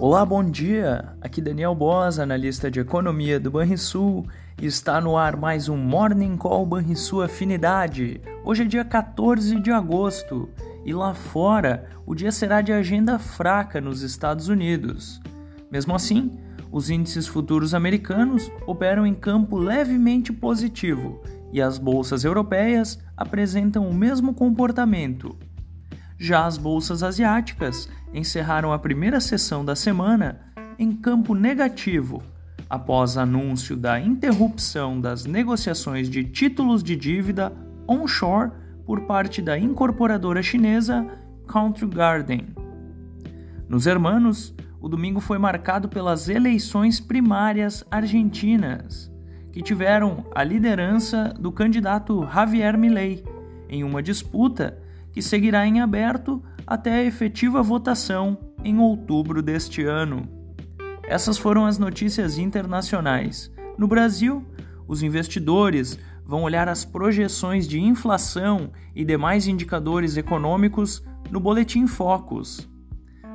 Olá, bom dia! Aqui Daniel Bosa, analista de economia do Banrisul, e está no ar mais um Morning Call Banrisul Afinidade. Hoje é dia 14 de agosto e lá fora o dia será de agenda fraca nos Estados Unidos. Mesmo assim, os índices futuros americanos operam em campo levemente positivo e as bolsas europeias apresentam o mesmo comportamento. Já as bolsas asiáticas encerraram a primeira sessão da semana em campo negativo, após anúncio da interrupção das negociações de títulos de dívida onshore por parte da incorporadora chinesa Country Garden. Nos hermanos, o domingo foi marcado pelas eleições primárias argentinas, que tiveram a liderança do candidato Javier Milei em uma disputa que seguirá em aberto até a efetiva votação em outubro deste ano. Essas foram as notícias internacionais. No Brasil, os investidores vão olhar as projeções de inflação e demais indicadores econômicos no Boletim Focus.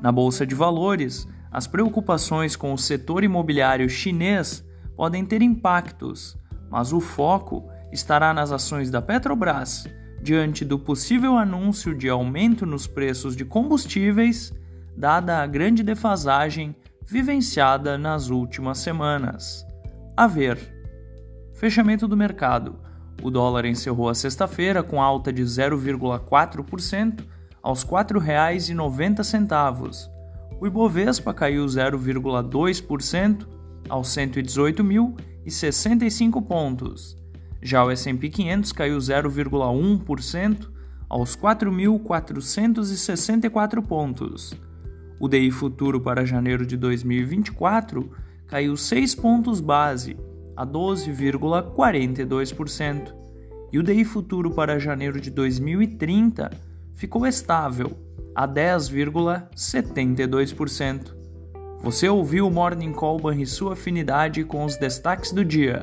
Na Bolsa de Valores, as preocupações com o setor imobiliário chinês podem ter impactos, mas o foco estará nas ações da Petrobras, diante do possível anúncio de aumento nos preços de combustíveis, dada a grande defasagem vivenciada nas últimas semanas. A ver. Fechamento do mercado. O dólar encerrou a sexta-feira com alta de 0,4% aos R$ 4,90. O Ibovespa caiu 0,2% aos 118.065 pontos. Já o S&P 500 caiu 0,1% aos 4.464 pontos. O DI futuro para janeiro de 2024 caiu 6 pontos base, a 12,42%. E o DI futuro para janeiro de 2030 ficou estável, a 10,72%. Você ouviu o Morning Call sua Afinidade com os destaques do dia.